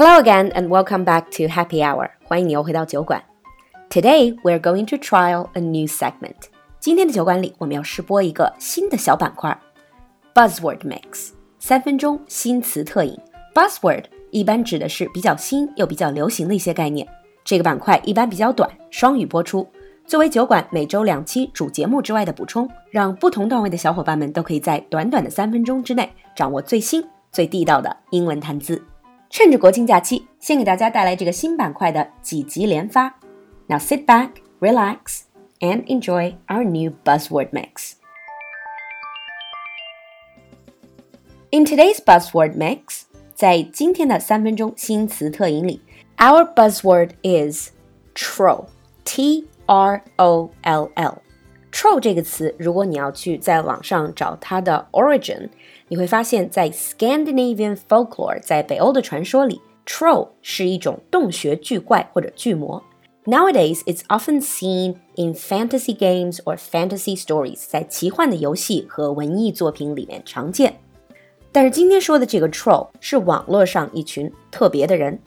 Hello again and welcome back to Happy Hour. 欢迎你又回到酒馆。Today we're going to trial a new segment. 今天的酒馆里，我们要试播一个新的小板块，Buzzword Mix，三分钟新词特饮。Buzzword 一般指的是比较新又比较流行的一些概念。这个板块一般比较短，双语播出，作为酒馆每周两期主节目之外的补充，让不同段位的小伙伴们都可以在短短的三分钟之内掌握最新最地道的英文谈资。趁着国庆假期，先给大家带来这个新板块的几集连发。Now sit back, relax, and enjoy our new buzzword mix. In today's buzzword mix，在今天的三分钟新词特饮里，our buzzword is troll. T R O L L。troll 这个词，如果你要去在网上找它的 origin， 你会发现在 Scandinavian folklore，在北欧的传说里，troll 是一种洞穴巨怪或者巨魔。Nowadays, it's often seen in fantasy games or fantasy stories，在奇幻的游戏和文艺作品里面常见。但是今天说的这个 troll 是网络上一群特别的人。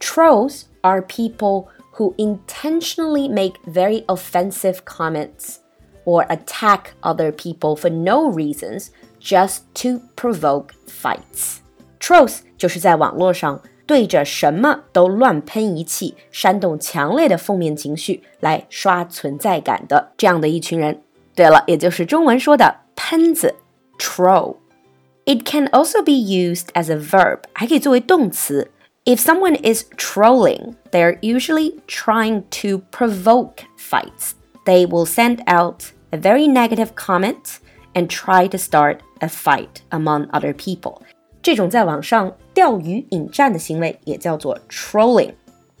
Trolls are people who intentionally make very offensive comments or attack other people for no reasons just to provoke fights. Trolls 就是在网络上对着什么都乱喷一气，煽动强烈的负面情绪来刷存在感的这样的一群人。对了，也就是中文说的喷子，troll。It can also be used as a verb，还可以作为动词。If someone is trolling, they're usually trying to provoke fights. They will send out a very negative comment and try to start a fight among other people. 这种在网上钓鱼引战的行为也叫做 trolling。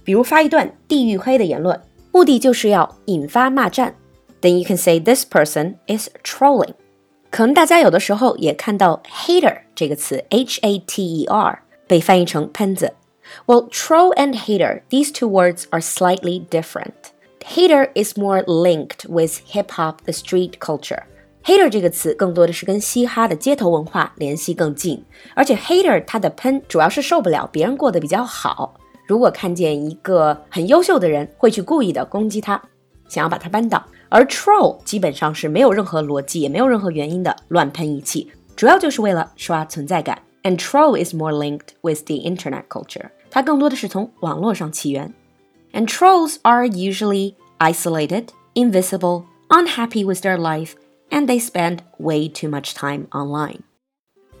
比如发一段地域黑的言论，目的就是要引发骂战。Then you can say this person is trolling。可能大家有的时候也看到 hater 这个词，h a t e r 被翻译成喷子。well, troll and hater, these two words are slightly different. Hater is more linked with hip hop, the street culture. Hater 这个词更多的是跟嘻哈的街头文化联系更近，而且 hater 他的喷主要是受不了别人过得比较好，如果看见一个很优秀的人，会去故意的攻击他，想要把他扳倒。而 troll 基本上是没有任何逻辑，也没有任何原因的乱喷一气，主要就是为了刷存在感。And troll is more linked with the internet culture. 它更多的是从网络上起源。And trolls are usually isolated, invisible, unhappy with their life, and they spend way too much time online.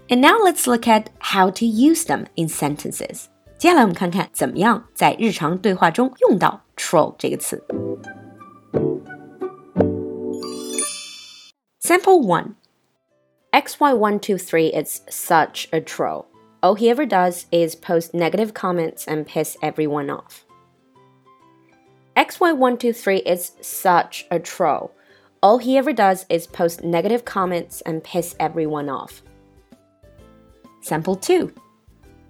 And now let's look at how to use them in sentences. 接下来我们看看怎么样在日常对话中用到 troll 这个词。Sample one. XY123 is such a troll. All he ever does is post negative comments and piss everyone off. XY123 is such a troll. All he ever does is post negative comments and piss everyone off. Sample 2.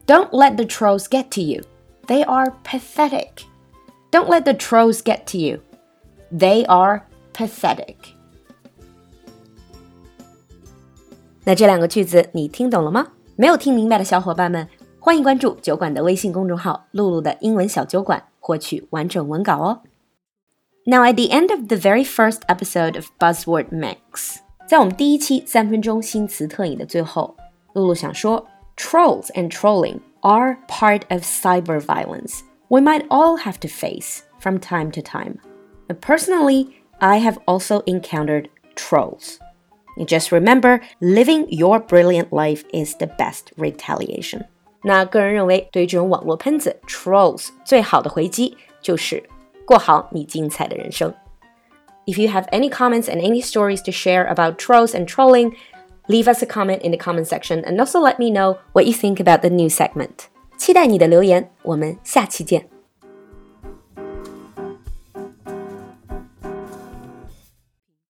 Don't let the trolls get to you. They are pathetic. Don't let the trolls get to you. They are pathetic. 那这两个句子你听懂了吗？没有听明白的小伙伴们，欢迎关注酒馆的微信公众号“露露的英文小酒馆”，获取完整文稿哦。 Now at the end of the very first episode of Buzzword Mix，在我们第一期三分钟新词特饮的最后，露露想说，trolls and trolling are part of cyber violence we might all have to face from time to time. But personally, I have also encountered trolls. Just remember, living your brilliant life is the best retaliation. 那个人认为，对于这种网络喷子 trolls 最好的回击就是 过好你精彩的人生。If you have any comments and any stories to share about trolls and trolling, leave us a comment in the comment section and also let me know what you think about the new segment. 期待你的留言，我们下期见。